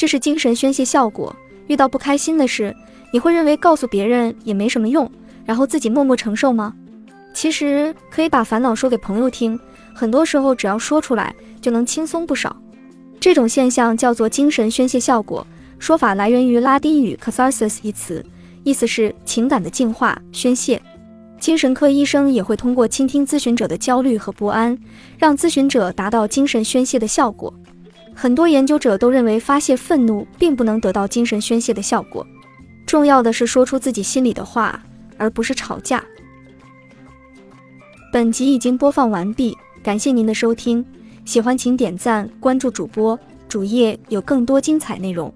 这是精神宣泄效果。遇到不开心的事，你会认为告诉别人也没什么用，然后自己默默承受吗？其实可以把烦恼说给朋友听，很多时候只要说出来就能轻松不少。这种现象叫做精神宣泄效果，说法来源于拉丁语 catharsis 一词，意思是情感的净化、宣泄。精神科医生也会通过倾听咨询者的焦虑和不安，让咨询者达到精神宣泄的效果。很多研究者都认为发泄愤怒并不能得到精神宣泄的效果，重要的是说出自己心里的话，而不是吵架。本集已经播放完毕，感谢您的收听，喜欢请点赞关注主播，主页有更多精彩内容。